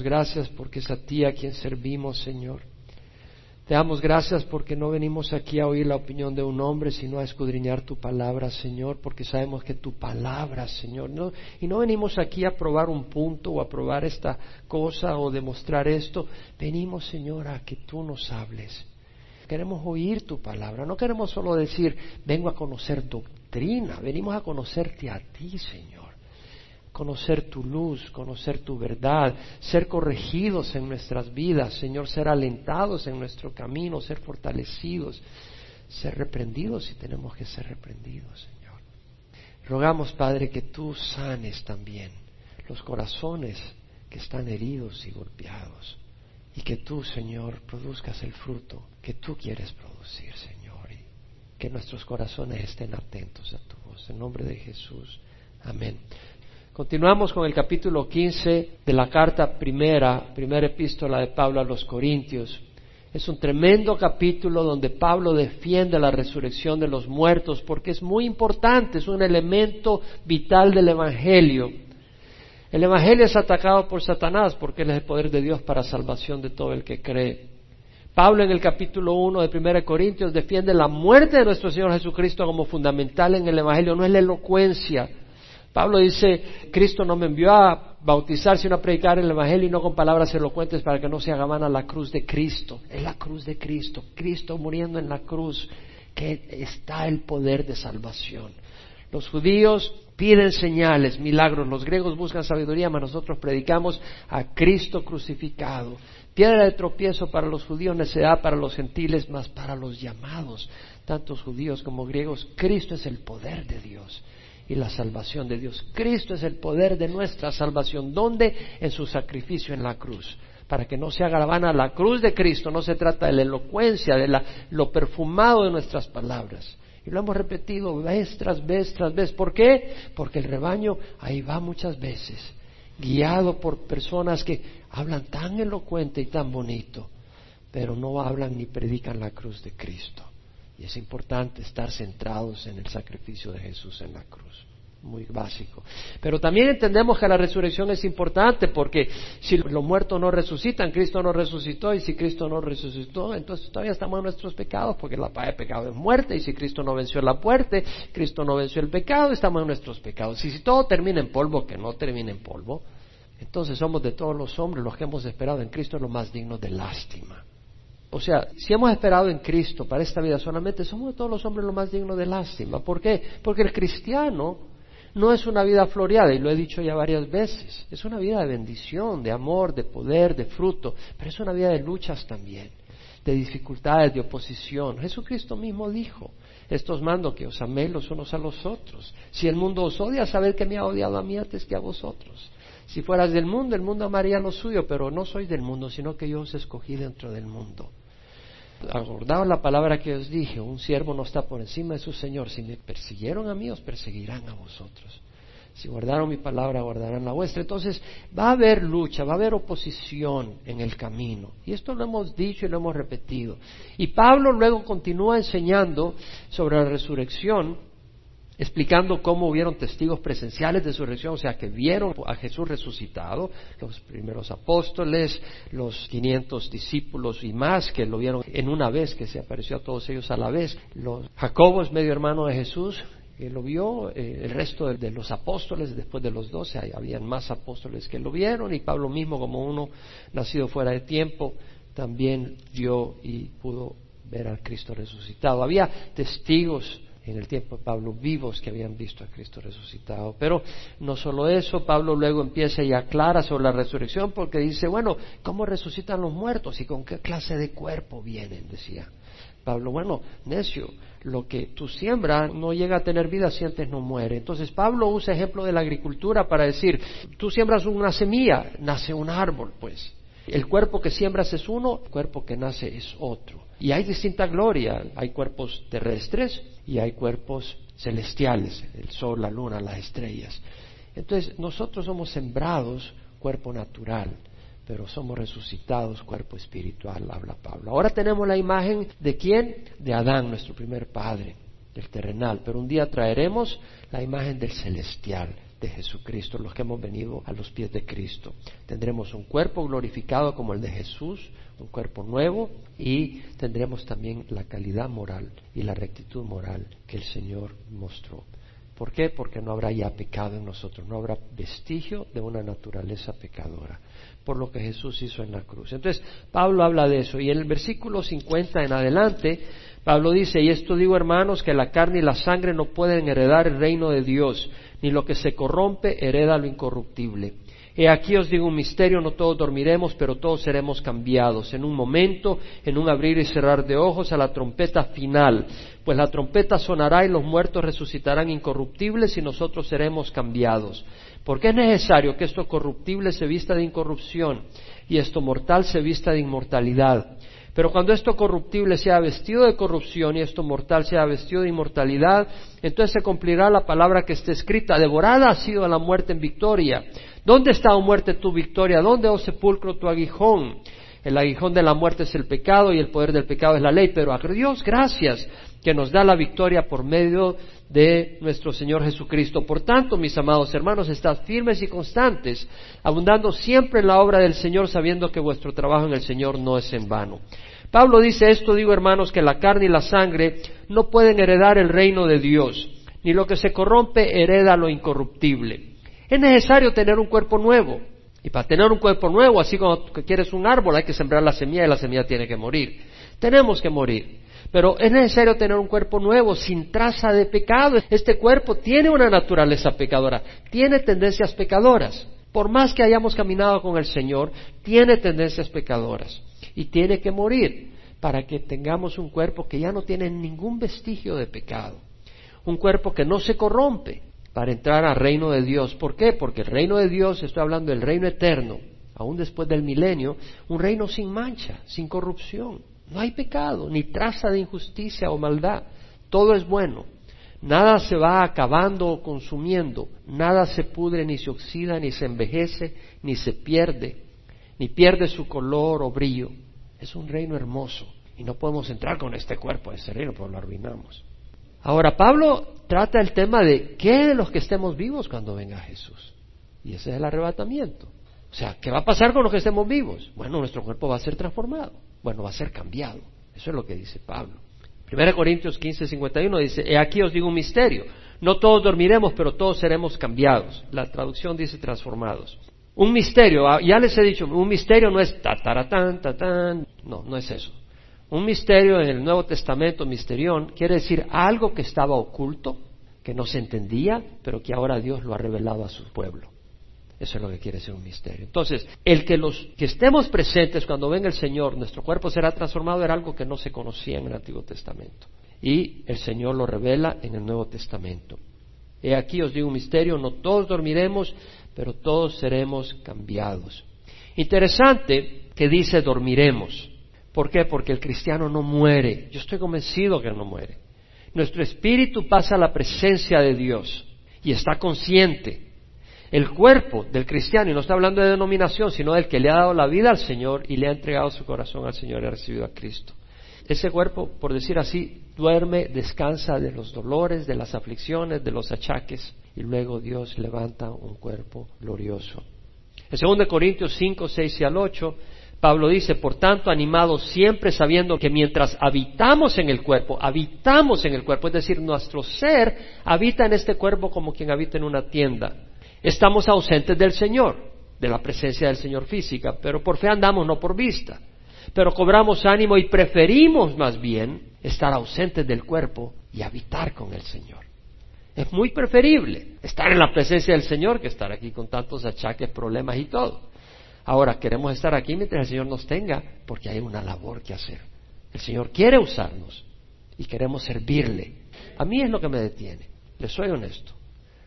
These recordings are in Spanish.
gracias porque es a ti a quien servimos, Señor. Te damos gracias porque no venimos aquí a oír la opinión de un hombre, sino a escudriñar tu palabra, Señor, porque sabemos que tu palabra, Señor, no, y no venimos aquí a probar un punto o a probar esta cosa o demostrar esto, venimos, Señor, a que tú nos hables. Queremos oír tu palabra, no queremos solo decir, vengo a conocer doctrina, venimos a conocerte a ti, Señor conocer tu luz, conocer tu verdad, ser corregidos en nuestras vidas, Señor, ser alentados en nuestro camino, ser fortalecidos, ser reprendidos si tenemos que ser reprendidos, Señor. Rogamos, Padre, que tú sanes también los corazones que están heridos y golpeados y que tú, Señor, produzcas el fruto que tú quieres producir, Señor, y que nuestros corazones estén atentos a tu voz. En nombre de Jesús. Amén. Continuamos con el capítulo 15 de la carta primera, primera epístola de Pablo a los Corintios. Es un tremendo capítulo donde Pablo defiende la resurrección de los muertos porque es muy importante, es un elemento vital del Evangelio. El Evangelio es atacado por Satanás porque él es el poder de Dios para salvación de todo el que cree. Pablo en el capítulo 1 de 1 Corintios defiende la muerte de nuestro Señor Jesucristo como fundamental en el Evangelio, no es la elocuencia, Pablo dice, Cristo no me envió a bautizar, sino a predicar el Evangelio y no con palabras elocuentes para que no se haga vana la cruz de Cristo. Es la cruz de Cristo, Cristo muriendo en la cruz, que está el poder de salvación. Los judíos piden señales, milagros, los griegos buscan sabiduría, mas nosotros predicamos a Cristo crucificado. Piedra de tropiezo para los judíos, necedad para los gentiles, mas para los llamados, tantos judíos como griegos, Cristo es el poder de Dios y la salvación de Dios. Cristo es el poder de nuestra salvación. ¿Dónde? En su sacrificio en la cruz. Para que no se haga la vana la cruz de Cristo, no se trata de la elocuencia, de lo perfumado de nuestras palabras. Y lo hemos repetido vez tras vez tras vez. ¿Por qué? Porque el rebaño ahí va muchas veces, guiado por personas que hablan tan elocuente y tan bonito, pero no hablan ni predican la cruz de Cristo. Es importante estar centrados en el sacrificio de Jesús en la cruz. Muy básico. Pero también entendemos que la resurrección es importante porque si los muertos no resucitan, Cristo no resucitó y si Cristo no resucitó, entonces todavía estamos en nuestros pecados porque la paz de pecado es muerte y si Cristo no venció la muerte, Cristo no venció el pecado, estamos en nuestros pecados. Y si todo termina en polvo, que no termine en polvo, entonces somos de todos los hombres los que hemos esperado en Cristo los más dignos de lástima. O sea, si hemos esperado en Cristo para esta vida solamente, somos todos los hombres lo más dignos de lástima. ¿Por qué? Porque el cristiano no es una vida floreada, y lo he dicho ya varias veces. Es una vida de bendición, de amor, de poder, de fruto, pero es una vida de luchas también, de dificultades, de oposición. Jesucristo mismo dijo, estos mando que os améis los unos a los otros. Si el mundo os odia, sabed que me ha odiado a mí antes que a vosotros. Si fueras del mundo, el mundo amaría lo suyo, pero no soy del mundo, sino que yo os escogí dentro del mundo acordaos la palabra que os dije, un siervo no está por encima de su Señor. Si me persiguieron a mí, os perseguirán a vosotros. Si guardaron mi palabra, guardarán la vuestra. Entonces va a haber lucha, va a haber oposición en el camino. Y esto lo hemos dicho y lo hemos repetido. Y Pablo luego continúa enseñando sobre la resurrección explicando cómo hubieron testigos presenciales de su resurrección, o sea, que vieron a Jesús resucitado, los primeros apóstoles, los 500 discípulos y más que lo vieron en una vez, que se apareció a todos ellos a la vez. Los, Jacobo es medio hermano de Jesús, que lo vio, eh, el resto de, de, los apóstoles, después de los doce, habían más apóstoles que lo vieron, y Pablo mismo, como uno nacido fuera de tiempo, también vio y pudo ver al Cristo resucitado. Había testigos en el tiempo de Pablo vivos que habían visto a Cristo resucitado. Pero no solo eso, Pablo luego empieza y aclara sobre la resurrección porque dice, bueno, ¿cómo resucitan los muertos y con qué clase de cuerpo vienen? Decía Pablo, bueno, necio, lo que tú siembras no llega a tener vida si antes no muere. Entonces Pablo usa ejemplo de la agricultura para decir, tú siembras una semilla, nace un árbol, pues. El cuerpo que siembras es uno, el cuerpo que nace es otro. Y hay distinta gloria, hay cuerpos terrestres y hay cuerpos celestiales, el sol, la luna, las estrellas. Entonces, nosotros somos sembrados cuerpo natural, pero somos resucitados cuerpo espiritual, habla Pablo. Ahora tenemos la imagen de quién? De Adán, nuestro primer padre, del terrenal, pero un día traeremos la imagen del celestial, de Jesucristo, los que hemos venido a los pies de Cristo. Tendremos un cuerpo glorificado como el de Jesús, un cuerpo nuevo y tendremos también la calidad moral y la rectitud moral que el Señor mostró. ¿Por qué? Porque no habrá ya pecado en nosotros, no habrá vestigio de una naturaleza pecadora, por lo que Jesús hizo en la cruz. Entonces, Pablo habla de eso y en el versículo 50 en adelante, Pablo dice, y esto digo hermanos, que la carne y la sangre no pueden heredar el reino de Dios, ni lo que se corrompe hereda lo incorruptible. He aquí os digo un misterio, no todos dormiremos, pero todos seremos cambiados. En un momento, en un abrir y cerrar de ojos, a la trompeta final. Pues la trompeta sonará y los muertos resucitarán incorruptibles y nosotros seremos cambiados. Porque es necesario que esto corruptible se vista de incorrupción y esto mortal se vista de inmortalidad. Pero cuando esto corruptible sea vestido de corrupción y esto mortal sea vestido de inmortalidad, entonces se cumplirá la palabra que está escrita, devorada ha sido la muerte en victoria. ¿Dónde está, oh muerte, tu victoria? ¿Dónde, oh sepulcro, tu aguijón? El aguijón de la muerte es el pecado y el poder del pecado es la ley, pero a Dios gracias que nos da la victoria por medio de nuestro Señor Jesucristo. Por tanto, mis amados hermanos, estad firmes y constantes, abundando siempre en la obra del Señor, sabiendo que vuestro trabajo en el Señor no es en vano. Pablo dice esto, digo hermanos, que la carne y la sangre no pueden heredar el reino de Dios, ni lo que se corrompe hereda lo incorruptible. Es necesario tener un cuerpo nuevo. Y para tener un cuerpo nuevo, así como quieres un árbol, hay que sembrar la semilla y la semilla tiene que morir. Tenemos que morir. Pero es necesario tener un cuerpo nuevo, sin traza de pecado. Este cuerpo tiene una naturaleza pecadora, tiene tendencias pecadoras. Por más que hayamos caminado con el Señor, tiene tendencias pecadoras y tiene que morir para que tengamos un cuerpo que ya no tiene ningún vestigio de pecado. Un cuerpo que no se corrompe para entrar al reino de Dios. ¿Por qué? Porque el reino de Dios, estoy hablando del reino eterno, aún después del milenio, un reino sin mancha, sin corrupción. No hay pecado, ni traza de injusticia o maldad. Todo es bueno. Nada se va acabando o consumiendo. Nada se pudre, ni se oxida, ni se envejece, ni se pierde, ni pierde su color o brillo. Es un reino hermoso. Y no podemos entrar con este cuerpo a ese reino, porque lo arruinamos. Ahora, Pablo trata el tema de qué de los que estemos vivos cuando venga Jesús. Y ese es el arrebatamiento. O sea, ¿qué va a pasar con los que estemos vivos? Bueno, nuestro cuerpo va a ser transformado. Bueno, va a ser cambiado. Eso es lo que dice Pablo. 1 Corintios 15, 51 dice, He aquí os digo un misterio. No todos dormiremos, pero todos seremos cambiados. La traducción dice transformados. Un misterio, ah, ya les he dicho, un misterio no es ta tatán. No, no es eso. Un misterio en el Nuevo Testamento, misterión, quiere decir algo que estaba oculto, que no se entendía, pero que ahora Dios lo ha revelado a su pueblo. Eso es lo que quiere ser un misterio. Entonces, el que estemos presentes cuando venga el Señor, nuestro cuerpo será transformado, era algo que no se conocía en el Antiguo Testamento. Y el Señor lo revela en el Nuevo Testamento. He aquí os digo un misterio, no todos dormiremos, pero todos seremos cambiados. Interesante que dice dormiremos. ¿Por qué? Porque el cristiano no muere. Yo estoy convencido que no muere. Nuestro espíritu pasa a la presencia de Dios y está consciente el cuerpo del cristiano, y no está hablando de denominación, sino del que le ha dado la vida al Señor y le ha entregado su corazón al Señor y ha recibido a Cristo. Ese cuerpo, por decir así, duerme, descansa de los dolores, de las aflicciones, de los achaques, y luego Dios levanta un cuerpo glorioso. En 2 Corintios 5, 6 y al 8, Pablo dice, por tanto, animados siempre sabiendo que mientras habitamos en el cuerpo, habitamos en el cuerpo, es decir, nuestro ser habita en este cuerpo como quien habita en una tienda estamos ausentes del Señor, de la presencia del Señor física, pero por fe andamos, no por vista. Pero cobramos ánimo y preferimos más bien estar ausentes del cuerpo y habitar con el Señor. Es muy preferible estar en la presencia del Señor que estar aquí con tantos achaques, problemas y todo. Ahora queremos estar aquí mientras el Señor nos tenga porque hay una labor que hacer. El Señor quiere usarnos y queremos servirle. A mí es lo que me detiene, le soy honesto.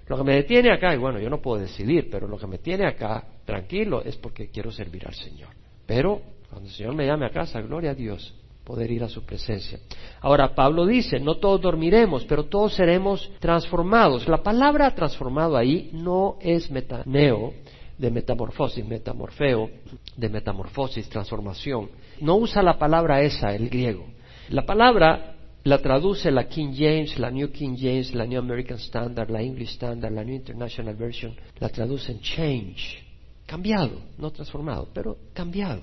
Lo que me detiene acá, y bueno, yo no puedo decidir, pero lo que me tiene acá tranquilo es porque quiero servir al Señor. Pero cuando el Señor me llame a casa, gloria a Dios, poder ir a su presencia. Ahora, Pablo dice, no todos dormiremos, pero todos seremos transformados. La palabra transformado ahí no es metaneo, de metamorfosis, metamorfeo, de metamorfosis, transformación. No usa la palabra esa, el griego. La palabra la traduce la King James, la New King James, la New American Standard, la English Standard, la New International Version, la traducen change, cambiado, no transformado, pero cambiado.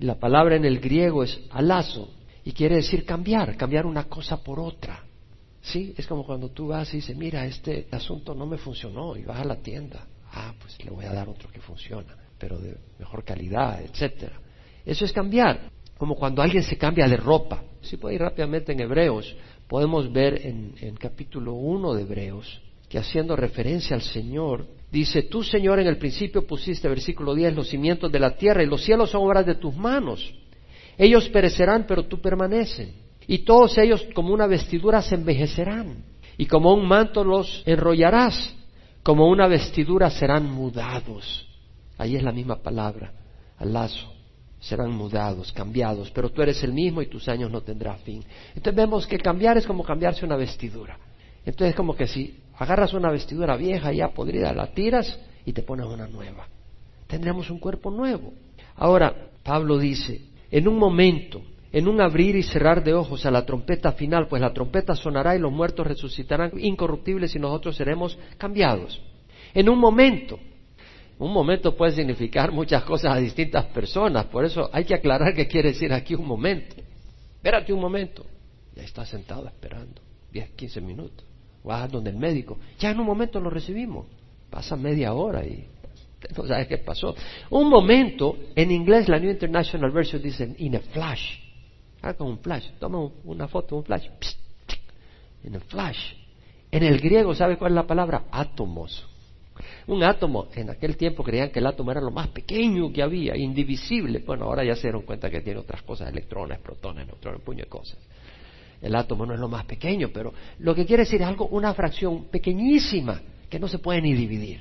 La palabra en el griego es alazo y quiere decir cambiar, cambiar una cosa por otra. Sí, es como cuando tú vas y dices, mira, este asunto no me funcionó y vas a la tienda. Ah, pues le voy a dar otro que funciona, pero de mejor calidad, etcétera. Eso es cambiar, como cuando alguien se cambia de ropa. Si puede ir rápidamente en Hebreos, podemos ver en, capítulo 1 de Hebreos, que haciendo referencia al Señor, dice, tú Señor en el principio pusiste, versículo 10, los cimientos de la tierra y los cielos son obras de tus manos. Ellos perecerán, pero tú permanecen. Y todos ellos como una vestidura se envejecerán. Y como un manto los enrollarás. Como una vestidura serán mudados. Ahí es la misma palabra, al lazo. Serán mudados, cambiados, pero tú eres el mismo y tus años no tendrán fin. Entonces vemos que cambiar es como cambiarse una vestidura. Entonces es como que si agarras una vestidura vieja ya podrida, la tiras y te pones una nueva. Tendremos un cuerpo nuevo. Ahora, Pablo dice, en un momento, en un abrir y cerrar de ojos a la trompeta final, pues la trompeta sonará y los muertos resucitarán incorruptibles y nosotros seremos cambiados. En un momento, un momento puede significar muchas cosas a distintas personas, por eso hay que aclarar qué quiere decir aquí un momento. Espérate un momento, ya está sentado esperando, 10, 15 minutos, vas donde el médico, ya en un momento lo recibimos, pasa media hora y no sabes qué pasó. Un momento, en inglés la New International Version dice in a flash. Haga un flash. Toma una foto, un flash. in a flash. En el griego, ¿sabe cuál es la palabra? Átomos. Un átomo, en aquel tiempo creían que el átomo era lo más pequeño que había, indivisible. Bueno, ahora ya se dieron cuenta que tiene otras cosas, electrones, protones, neutrones, puño de cosas. El átomo no es lo más pequeño, pero lo que quiere decir es algo, una fracción pequeñísima que no se puede ni dividir.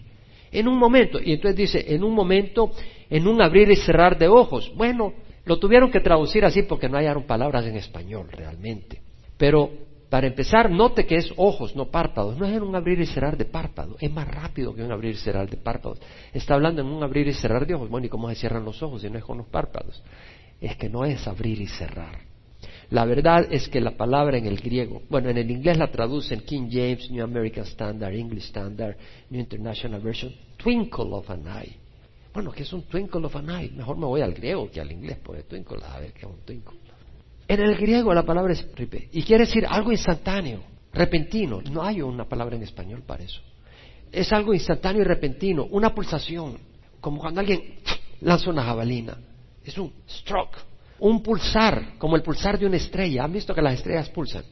En un momento, y entonces dice, en un momento, en un abrir y cerrar de ojos. Bueno, lo tuvieron que traducir así porque no hallaron palabras en español realmente. Pero para empezar, note que es ojos, no párpados. No es en un abrir y cerrar de párpados. Es más rápido que un abrir y cerrar de párpados. Está hablando en un abrir y cerrar de ojos. Bueno, ¿y cómo se cierran los ojos si no es con los párpados? Es que no es abrir y cerrar. La verdad es que la palabra en el griego, bueno, en el inglés la traducen King James, New American Standard, English Standard, New International Version, twinkle of an eye. Bueno, ¿qué es un twinkle of an eye? Mejor me voy al griego que al inglés, porque twinkle, a ver qué es un twinkle. En el griego la palabra es ripe, y quiere decir algo instantáneo, repentino. No hay una palabra en español para eso. Es algo instantáneo y repentino, una pulsación, como cuando alguien lanza una jabalina. Es un stroke, un pulsar, como el pulsar de una estrella. ¿Han visto que las estrellas pulsan?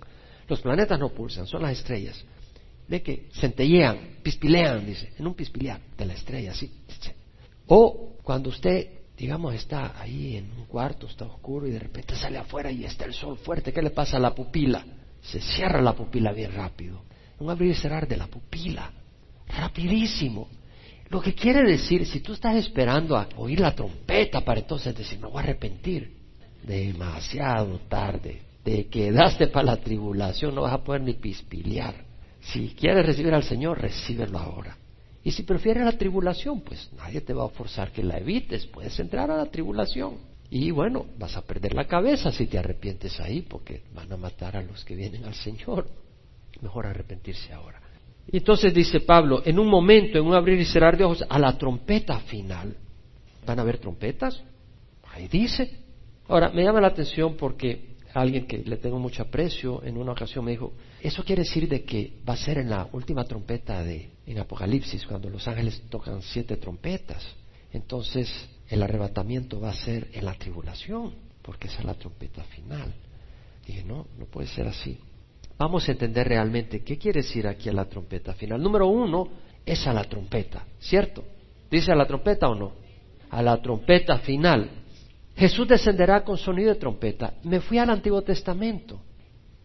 Los planetas no pulsan, son las estrellas. Ve que centellean, pispilean, dice, en un pispilear de la estrella, así. O cuando usted, digamos, está ahí en un cuarto, está oscuro y de repente sale afuera y está el sol fuerte, ¿qué le pasa a la pupila? Se cierra la pupila bien rápido. Un abrir y cerrar de la pupila, rapidísimo. Lo que quiere decir, si tú estás esperando a oír la trompeta para entonces decir, me voy a arrepentir, demasiado tarde. Te quedaste para la tribulación, no vas a poder ni pispilear. Si quieres recibir al Señor, recíbelo ahora. Y si prefieres la tribulación, pues nadie te va a forzar que la evites. Puedes entrar a la tribulación. Y bueno, vas a perder la cabeza si te arrepientes ahí, porque van a matar a los que vienen al Señor. Mejor arrepentirse ahora. Entonces dice Pablo, en un momento, en un abrir y cerrar de ojos, a la trompeta final. ¿Van a haber trompetas? Ahí dice. Ahora, me llama la atención porque alguien que le tengo mucho aprecio en una ocasión me dijo, eso quiere decir de que va a ser en la última trompeta de en Apocalipsis, cuando los ángeles tocan siete trompetas. Entonces, el arrebatamiento va a ser en la tribulación, porque esa es la trompeta final. Dije, no, no puede ser así. Vamos a entender realmente qué quiere decir aquí a la trompeta final. Número uno es a la trompeta, ¿cierto? ¿Dice a la trompeta o no? A la trompeta final. Jesús descenderá con sonido de trompeta. Me fui al Antiguo Testamento.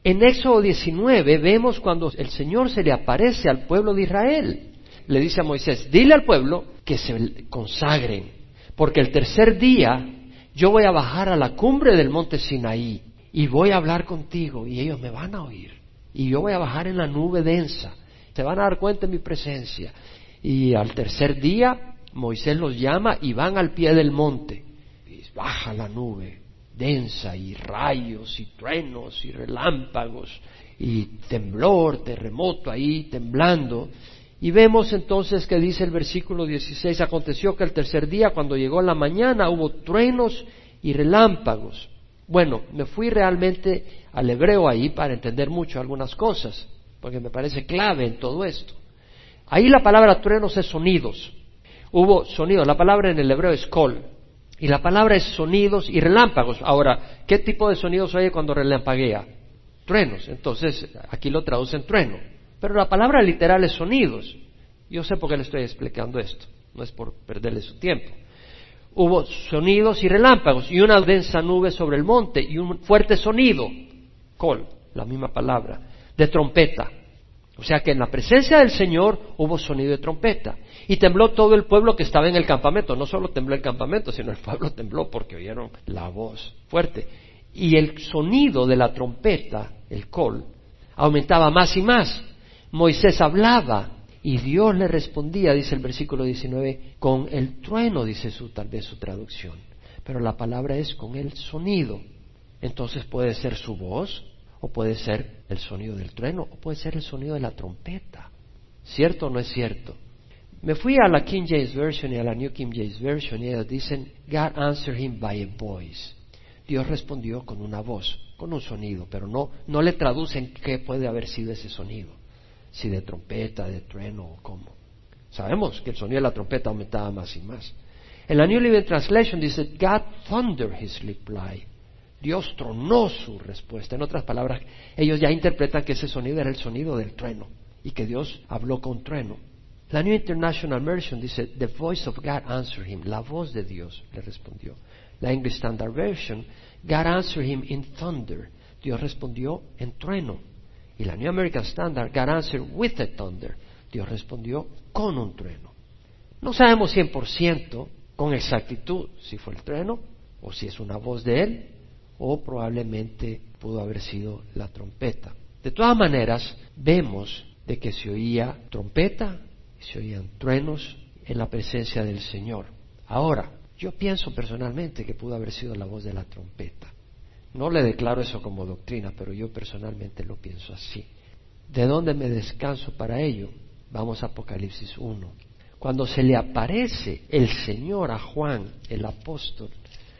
En Éxodo 19 vemos cuando el Señor se le aparece al pueblo de Israel. Le dice a Moisés, dile al pueblo que se consagren, porque el tercer día yo voy a bajar a la cumbre del monte Sinaí y voy a hablar contigo y ellos me van a oír. Y yo voy a bajar en la nube densa. Se van a dar cuenta de mi presencia. Y al tercer día Moisés los llama y van al pie del monte baja la nube densa y rayos y truenos y relámpagos y temblor, terremoto ahí temblando. Y vemos entonces que dice el versículo 16, aconteció que el tercer día, cuando llegó la mañana, hubo truenos y relámpagos. Bueno, me fui realmente al hebreo ahí para entender mucho algunas cosas, porque me parece clave en todo esto. Ahí la palabra truenos es sonidos. Hubo sonidos, la palabra en el hebreo es kol, y la palabra es sonidos y relámpagos. Ahora, ¿qué tipo de sonidos oye cuando relampaguea? Truenos. Entonces, aquí lo traducen trueno. Pero la palabra literal es sonidos. Yo sé por qué le estoy explicando esto. No es por perderle su tiempo. Hubo sonidos y relámpagos y una densa nube sobre el monte y un fuerte sonido. Col, la misma palabra, de trompeta. O sea que en la presencia del Señor hubo sonido de trompeta. Y tembló todo el pueblo que estaba en el campamento. No solo tembló el campamento, sino el pueblo tembló porque oyeron la voz fuerte. Y el sonido de la trompeta, el col, aumentaba más y más. Moisés hablaba y Dios le respondía, dice el versículo 19, con el trueno, dice su, tal vez su traducción. Pero la palabra es con el sonido. Entonces puede ser su voz, o puede ser el sonido del trueno, o puede ser el sonido de la trompeta. ¿Cierto o no es cierto? Me fui a la King James Version y a la New King James Version y ellos dicen, God answered him by a voice. Dios respondió con una voz, con un sonido, pero no, no le traducen qué puede haber sido ese sonido, si de trompeta, de trueno o cómo. Sabemos que el sonido de la trompeta aumentaba más y más. En la New Living Translation dice, God thundered his reply. Dios tronó su respuesta. En otras palabras, ellos ya interpretan que ese sonido era el sonido del trueno y que Dios habló con trueno. La New International Version dice, The voice of God answered him. La voz de Dios le respondió. La English Standard Version, God answered him in thunder. Dios respondió en trueno. Y la New American Standard, God answered with a thunder. Dios respondió con un trueno. No sabemos 100% con exactitud si fue el trueno o si es una voz de él o probablemente pudo haber sido la trompeta. De todas maneras, vemos de que se oía trompeta se oían truenos en la presencia del Señor. Ahora, yo pienso personalmente que pudo haber sido la voz de la trompeta. No le declaro eso como doctrina, pero yo personalmente lo pienso así. ¿De dónde me descanso para ello? Vamos a Apocalipsis 1. Cuando se le aparece el Señor a Juan, el apóstol,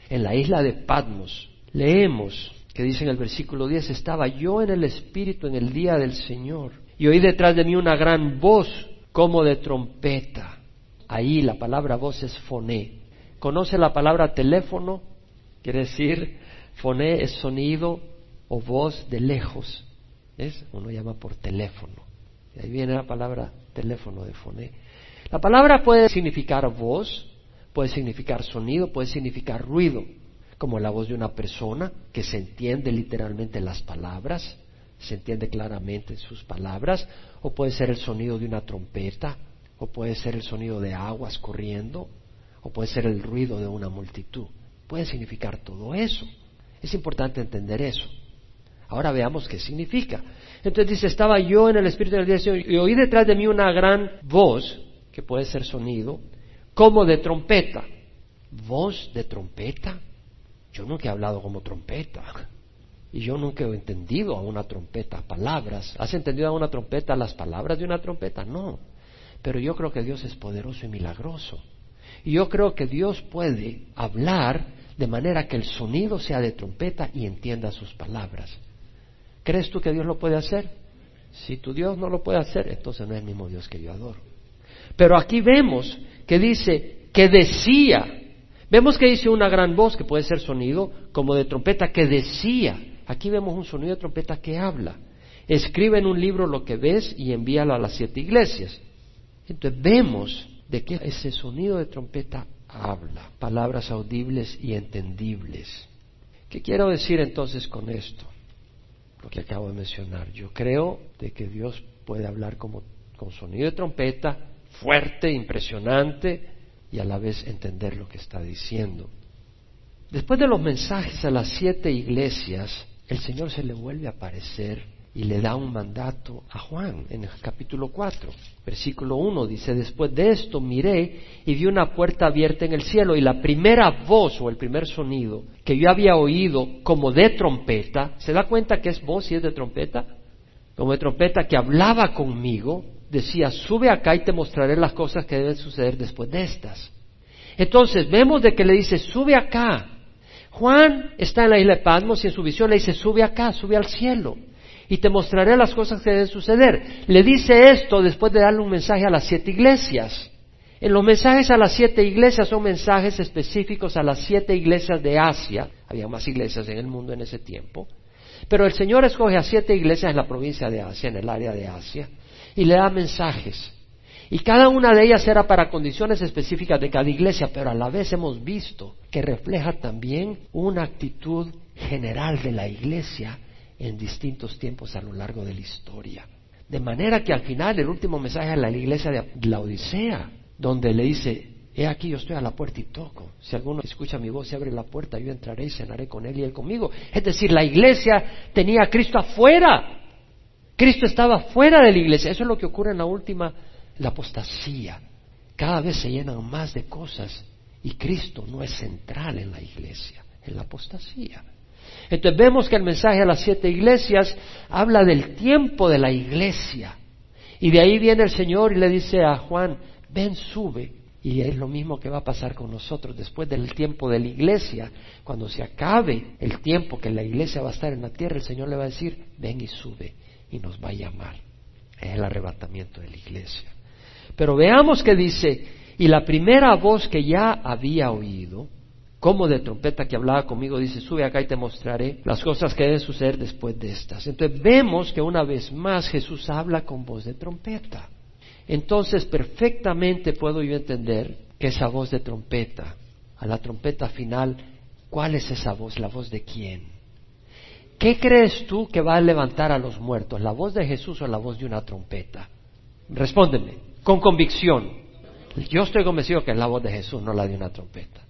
en la isla de Patmos, leemos que dice en el versículo 10, estaba yo en el Espíritu en el día del Señor y oí detrás de mí una gran voz como de trompeta. Ahí la palabra voz es foné conoce la palabra teléfono, quiere decir, foné es sonido o voz de lejos. ¿Es? Uno llama por teléfono. Y ahí viene la palabra teléfono de foné. La palabra puede significar voz, puede significar sonido, puede significar ruido, como la voz de una persona que se entiende literalmente las palabras, se entiende claramente sus palabras, o puede ser el sonido de una trompeta, o puede ser el sonido de aguas corriendo, o puede ser el ruido de una multitud. Puede significar todo eso. Es importante entender eso. Ahora veamos qué significa. Entonces dice, estaba yo en el Espíritu del Señor y oí detrás de mí una gran voz, que puede ser sonido, como de trompeta. ¿Voz de trompeta? Yo nunca he hablado como trompeta. Y yo nunca he entendido a una trompeta palabras. ¿Has entendido a una trompeta las palabras de una trompeta? No. Pero yo creo que Dios es poderoso y milagroso. Y yo creo que Dios puede hablar de manera que el sonido sea de trompeta y entienda sus palabras. ¿Crees tú que Dios lo puede hacer? Si tu Dios no lo puede hacer, entonces no es el mismo Dios que yo adoro. Pero aquí vemos que dice que decía, vemos que dice una gran voz que puede ser sonido como de trompeta que decía. Aquí vemos un sonido de trompeta que habla. Escribe en un libro lo que ves y envíalo a las siete iglesias. Entonces vemos de que ese sonido de trompeta habla, palabras audibles y entendibles. ¿Qué quiero decir entonces con esto? Lo que acabo de mencionar. Yo creo de que Dios puede hablar como, con sonido de trompeta, fuerte, impresionante, y a la vez entender lo que está diciendo. Después de los mensajes a las siete iglesias, el Señor se le vuelve a aparecer y le da un mandato a Juan en el capítulo 4. Versículo 1 dice, después de esto miré y vi una puerta abierta en el cielo y la primera voz o el primer sonido que yo había oído como de trompeta, ¿se da cuenta que es voz y es de trompeta? Como de trompeta que hablaba conmigo, decía, sube acá y te mostraré las cosas que deben suceder después de estas. Entonces vemos de que le dice, sube acá. Juan está en la isla de Patmos y en su visión le dice, sube acá, sube al cielo y te mostraré las cosas que deben suceder. Le dice esto después de darle un mensaje a las siete iglesias. En los mensajes a las siete iglesias son mensajes específicos a las siete iglesias de Asia. Había más iglesias en el mundo en ese tiempo. Pero el Señor escoge a siete iglesias en la provincia de Asia, en el área de Asia, y le da mensajes. Y cada una de ellas era para condiciones específicas de cada iglesia, pero a la vez hemos visto que refleja también una actitud general de la iglesia en distintos tiempos a lo largo de la historia. De manera que al final el último mensaje a la iglesia de la Odisea, donde le dice, he aquí yo estoy a la puerta y toco. Si alguno escucha mi voz y abre la puerta, yo entraré y cenaré con él y él conmigo. Es decir, la iglesia tenía a Cristo afuera. Cristo estaba fuera de la iglesia. Eso es lo que ocurre en la última, la apostasía. Cada vez se llenan más de cosas y Cristo no es central en la iglesia, en la apostasía. Entonces vemos que el mensaje a las siete iglesias habla del tiempo de la iglesia. Y de ahí viene el Señor y le dice a Juan, ven, sube. Y es lo mismo que va a pasar con nosotros después del tiempo de la iglesia. Cuando se acabe el tiempo que la iglesia va a estar en la tierra, el Señor le va a decir, ven y sube. Y nos va a llamar. Es el arrebatamiento de la iglesia. Pero veamos que dice, y la primera voz que ya había oído, como de trompeta que hablaba conmigo, dice, sube acá y te mostraré las cosas que deben suceder después de estas. Entonces vemos que una vez más Jesús habla con voz de trompeta. Entonces perfectamente puedo yo entender que esa voz de trompeta, a la trompeta final, ¿cuál es esa voz? ¿La voz de quién? ¿Qué crees tú que va a levantar a los muertos? ¿La voz de Jesús o la voz de una trompeta? Respóndeme, con convicción. Yo estoy convencido que es la voz de Jesús, no la de una trompeta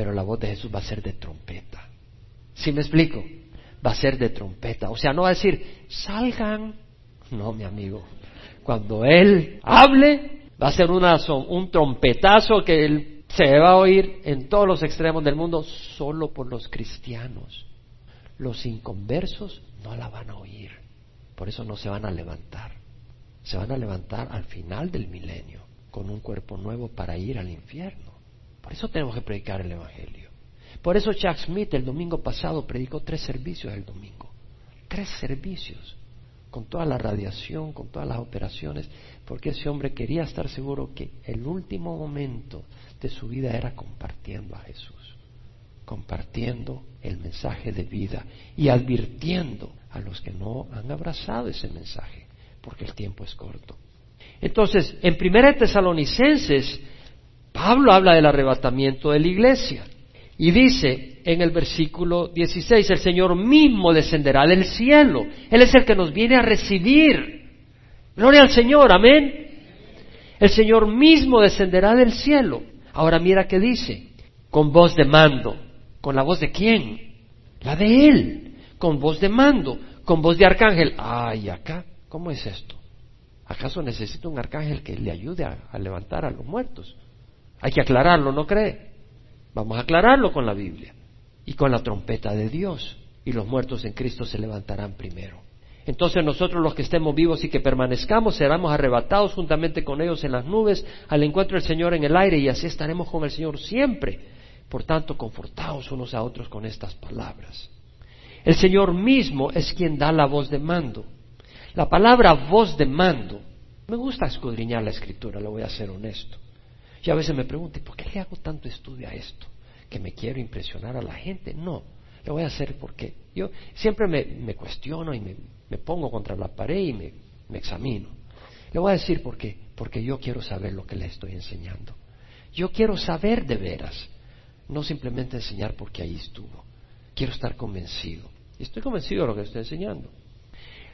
pero la voz de Jesús va a ser de trompeta. ¿Sí me explico? Va a ser de trompeta. O sea, no va a decir, salgan. No, mi amigo. Cuando Él hable, va a ser un trompetazo que se va a oír en todos los extremos del mundo solo por los cristianos. Los inconversos no la van a oír. Por eso no se van a levantar. Se van a levantar al final del milenio con un cuerpo nuevo para ir al infierno. Por eso tenemos que predicar el Evangelio. Por eso Chuck Smith el domingo pasado predicó tres servicios el domingo. Tres servicios. Con toda la radiación, con todas las operaciones. Porque ese hombre quería estar seguro que el último momento de su vida era compartiendo a Jesús. Compartiendo el mensaje de vida y advirtiendo a los que no han abrazado ese mensaje. Porque el tiempo es corto. Entonces, en Primera Tesalonicenses Pablo habla del arrebatamiento de la iglesia y dice en el versículo 16, el Señor mismo descenderá del cielo. Él es el que nos viene a recibir. Gloria al Señor, amén. El Señor mismo descenderá del cielo. Ahora mira qué dice, con voz de mando. ¿Con la voz de quién? La de Él. Con voz de mando, con voz de arcángel. Ay, acá, ¿cómo es esto? ¿Acaso necesita un arcángel que le ayude a levantar a los muertos? Hay que aclararlo, ¿no cree? Vamos a aclararlo con la Biblia y con la trompeta de Dios. Y los muertos en Cristo se levantarán primero. Entonces nosotros los que estemos vivos y que permanezcamos seremos arrebatados juntamente con ellos en las nubes al encuentro del Señor en el aire y así estaremos con el Señor siempre. Por tanto, confortaos unos a otros con estas palabras. El Señor mismo es quien da la voz de mando. La palabra voz de mando, me gusta escudriñar la escritura, lo voy a ser honesto. Y a veces me pregunto, ¿por qué le hago tanto estudio a esto? ¿Que me quiero impresionar a la gente? No, lo voy a hacer porque yo siempre me, cuestiono y me, pongo contra la pared y me, me examino. Le voy a decir por qué, porque yo quiero saber lo que le estoy enseñando. Yo quiero saber de veras, no simplemente enseñar porque ahí estuvo. Quiero estar convencido. Y estoy convencido de lo que estoy enseñando.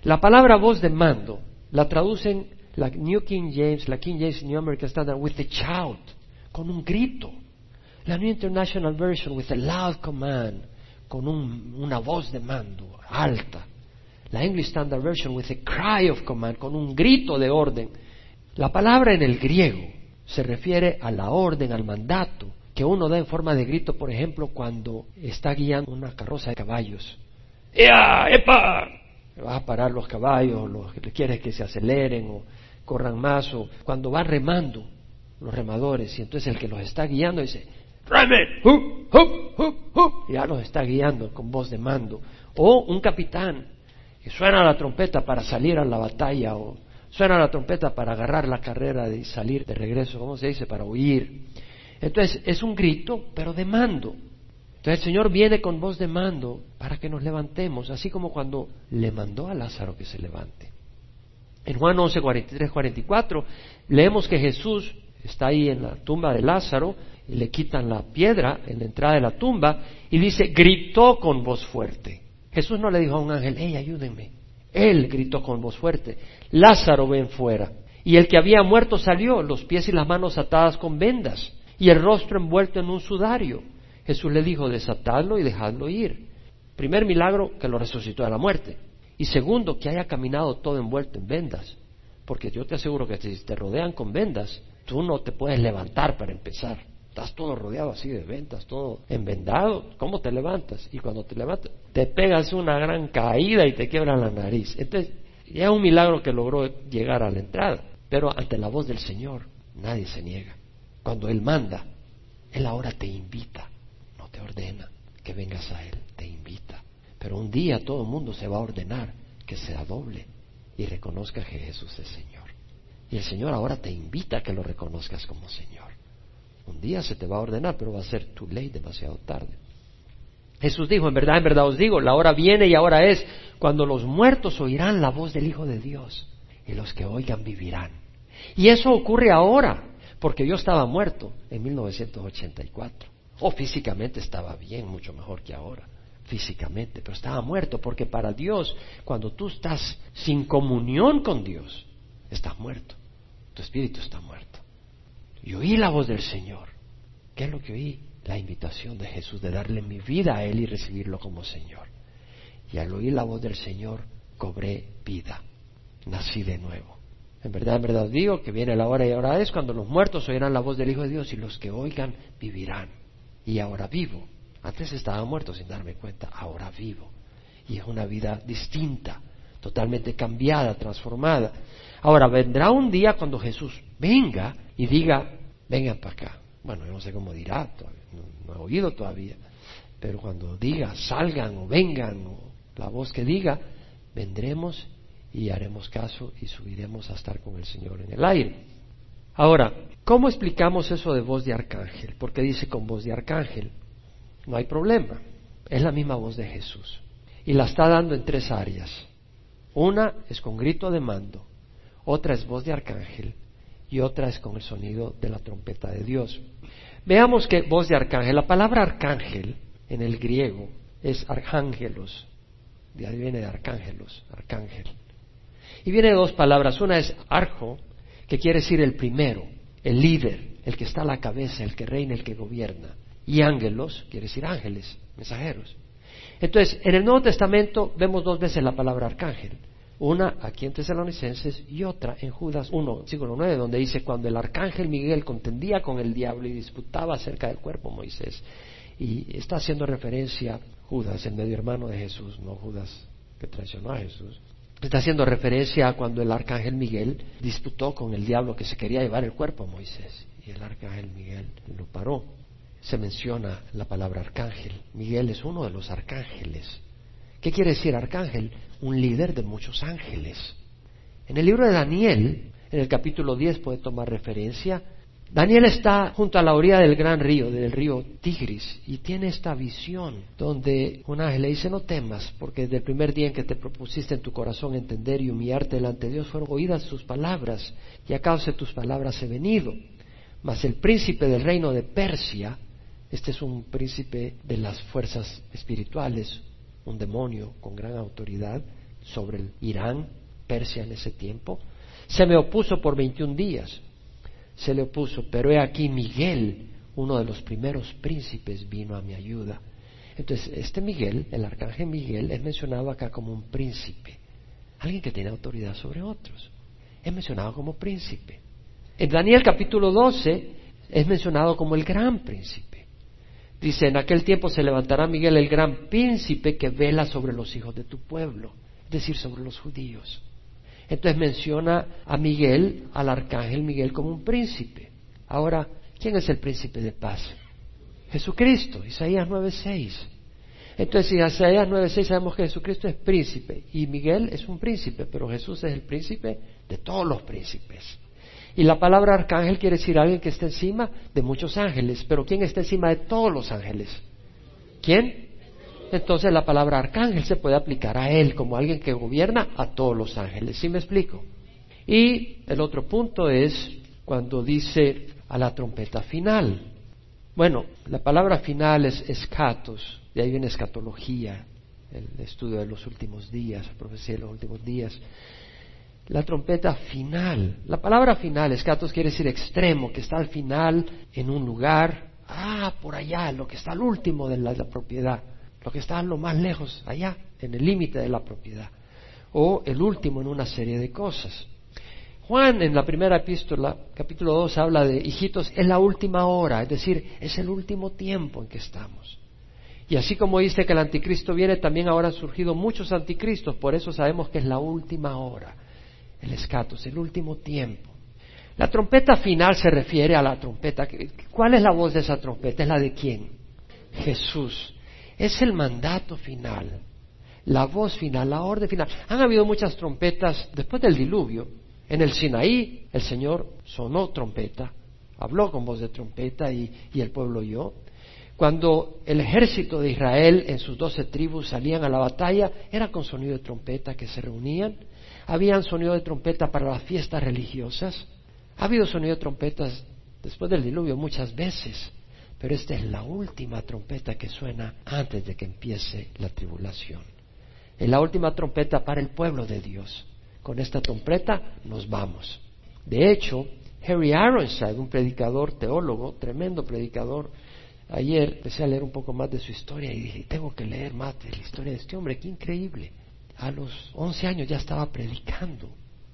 La palabra voz de mando la traducen la New King James, la King James New American Standard, with a shout, con un grito. La New International Version, with a loud command, con una voz de mando alta. La English Standard Version with a cry of command, con un grito de orden. La palabra en el griego se refiere a la orden, al mandato, que uno da en forma de grito, por ejemplo, cuando está guiando una carroza de caballos. ¡Ea! ¡Epa! Vas a parar los caballos, los, quieres que se aceleren o corran más, o cuando va remando los remadores, y entonces el que los está guiando dice, ¡Reme! ¡Hup, hup, hup, hup! Ya los está guiando con voz de mando. O un capitán que suena la trompeta para salir a la batalla, o suena la trompeta para agarrar la carrera y salir de regreso, ¿cómo se dice? Para huir. Entonces es un grito, pero de mando. Entonces el Señor viene con voz de mando para que nos levantemos, así como cuando le mandó a Lázaro que se levante. En Juan 11, 43, 44 leemos que Jesús está ahí en la tumba de Lázaro y le quitan la piedra en la entrada de la tumba y dice, gritó con voz fuerte. Jesús no le dijo a un ángel, hey, ayúdenme. Él gritó con voz fuerte, Lázaro ven fuera. Y el que había muerto salió, los pies y las manos atadas con vendas y el rostro envuelto en un sudario. Jesús le dijo, desatadlo y dejadlo ir. Primer milagro, que lo resucitó de la muerte. Y segundo, que haya caminado todo envuelto en vendas. Porque yo te aseguro que si te rodean con vendas, tú no te puedes levantar para empezar. Estás todo rodeado así de vendas, todo envendado. ¿Cómo te levantas? Y cuando te levantas, te pegas una gran caída y te quiebran la nariz. Entonces, es un milagro que logró llegar a la entrada. Pero ante la voz del Señor, nadie se niega. Cuando Él manda, Él ahora te invita, no te ordena que vengas a Él, te invita. Pero un día todo el mundo se va a ordenar que sea doble y reconozca que Jesús es Señor. Y el Señor ahora te invita a que lo reconozcas como Señor. Un día se te va a ordenar, pero va a ser tu ley demasiado tarde. Jesús dijo, en verdad, en verdad os digo, la hora viene y ahora es cuando los muertos oirán la voz del Hijo de Dios y los que oigan vivirán. Y eso ocurre ahora porque yo estaba muerto en 1984. O físicamente estaba bien, mucho mejor que ahora, físicamente, pero estaba muerto porque para Dios, cuando tú estás sin comunión con Dios, estás muerto. Tu espíritu está muerto. Y oí la voz del Señor. ¿Qué es lo que oí? La invitación de Jesús de darle mi vida a Él y recibirlo como Señor. Y al oír la voz del Señor, cobré vida. Nací de nuevo. En verdad, en verdad digo que viene la hora y ahora es cuando los muertos oirán la voz del Hijo de Dios y los que oigan vivirán. Y ahora vivo. Antes estaba muerto sin darme cuenta, ahora vivo. Y es una vida distinta, totalmente cambiada, transformada. Ahora vendrá un día cuando Jesús venga y diga, vengan para acá. Bueno, yo no sé cómo dirá, no, he oído todavía. Pero cuando diga, salgan o vengan, o la voz que diga, vendremos y haremos caso y subiremos a estar con el Señor en el aire. Ahora, ¿cómo explicamos eso de voz de arcángel? Porque dice con voz de arcángel. No hay problema. Es la misma voz de Jesús. Y la está dando en tres áreas. Una es con grito de mando, otra es voz de arcángel y otra es con el sonido de la trompeta de Dios. Veamos que voz de arcángel. La palabra arcángel en el griego es arcángelos. De ahí viene de arcángelos, arcángel. Y viene dos palabras. Una es arjo, que quiere decir el primero, el líder, el que está a la cabeza, el que reina, el que gobierna. Y ángelos, quiere decir ángeles, mensajeros. Entonces, en el Nuevo Testamento vemos dos veces la palabra arcángel. Una aquí en Tesalonicenses y otra en Judas 1, versículo 9, donde dice, cuando el arcángel Miguel contendía con el diablo y disputaba acerca del cuerpo Moisés. Y está haciendo referencia Judas, el medio hermano de Jesús, no Judas que traicionó a Jesús. Está haciendo referencia a cuando el arcángel Miguel disputó con el diablo que se quería llevar el cuerpo a Moisés. Y el arcángel Miguel lo paró. Se menciona la palabra arcángel. Miguel es uno de los arcángeles. ¿Qué quiere decir arcángel? Un líder de muchos ángeles. En el libro de Daniel, en el capítulo 10, puede tomar referencia Daniel está junto a la orilla del gran río, del río Tigris, y tiene esta visión donde un ángel le dice, no temas, porque desde el primer día en que te propusiste en tu corazón entender y humillarte delante de Dios, fueron oídas tus palabras, y a causa de tus palabras he venido. Mas el príncipe del reino de Persia, este es un príncipe de las fuerzas espirituales, un demonio con gran autoridad sobre el Irán, Persia en ese tiempo, se me opuso por 21 días se le opuso, pero he aquí Miguel, uno de los primeros príncipes, vino a mi ayuda. Entonces, este Miguel, el arcángel Miguel, es mencionado acá como un príncipe, alguien que tiene autoridad sobre otros. Es mencionado como príncipe. En Daniel capítulo 12 es mencionado como el gran príncipe. Dice, en aquel tiempo se levantará Miguel el gran príncipe que vela sobre los hijos de tu pueblo, es decir, sobre los judíos. Entonces menciona a Miguel, al arcángel Miguel, como un príncipe. Ahora, ¿quién es el príncipe de paz? Jesucristo, Isaías 9:6. Entonces, en Isaías 9:6 sabemos que Jesucristo es príncipe y Miguel es un príncipe, pero Jesús es el príncipe de todos los príncipes. Y la palabra arcángel quiere decir alguien que está encima de muchos ángeles, pero ¿quién está encima de todos los ángeles? ¿Quién? Entonces la palabra arcángel se puede aplicar a él como alguien que gobierna a todos los ángeles. ¿Sí me explico? Y el otro punto es cuando dice a la trompeta final. Bueno, la palabra final es escatos, de ahí viene escatología, el estudio de los últimos días, la profecía de los últimos días. La trompeta final, la palabra final, escatos quiere decir extremo, que está al final en un lugar, ah, por allá, lo que está al último de la, propiedad, lo que está a lo más lejos, allá, en el límite de la propiedad, o el último en una serie de cosas. Juan en la primera epístola, capítulo 2, habla de, hijitos, es la última hora, es decir, es el último tiempo en que estamos. Y así como dice que el anticristo viene, también ahora han surgido muchos anticristos, por eso sabemos que es la última hora, el escatos, el último tiempo. La trompeta final se refiere a la trompeta. ¿Cuál es la voz de esa trompeta? ¿Es la de quién? Jesús. Es el mandato final, la voz final, la orden final. Han habido muchas trompetas después del diluvio, en el Sinaí el Señor sonó trompeta, habló con voz de trompeta y, el pueblo oyó. Cuando el ejército de Israel en sus doce tribus salían a la batalla, era con sonido de trompeta que se reunían. Habían sonido de trompeta para las fiestas religiosas. Ha habido sonido de trompetas después del diluvio muchas veces, pero esta es la última trompeta que suena antes de que empiece la tribulación. Es la última trompeta para el pueblo de Dios con esta trompeta nos vamos. De hecho, Harry Ironside, un predicador teólogo, tremendo predicador, ayer empecé a leer un poco más de su historia y dije, tengo que leer más de la historia de este hombre, qué increíble. A los 11 años ya estaba predicando.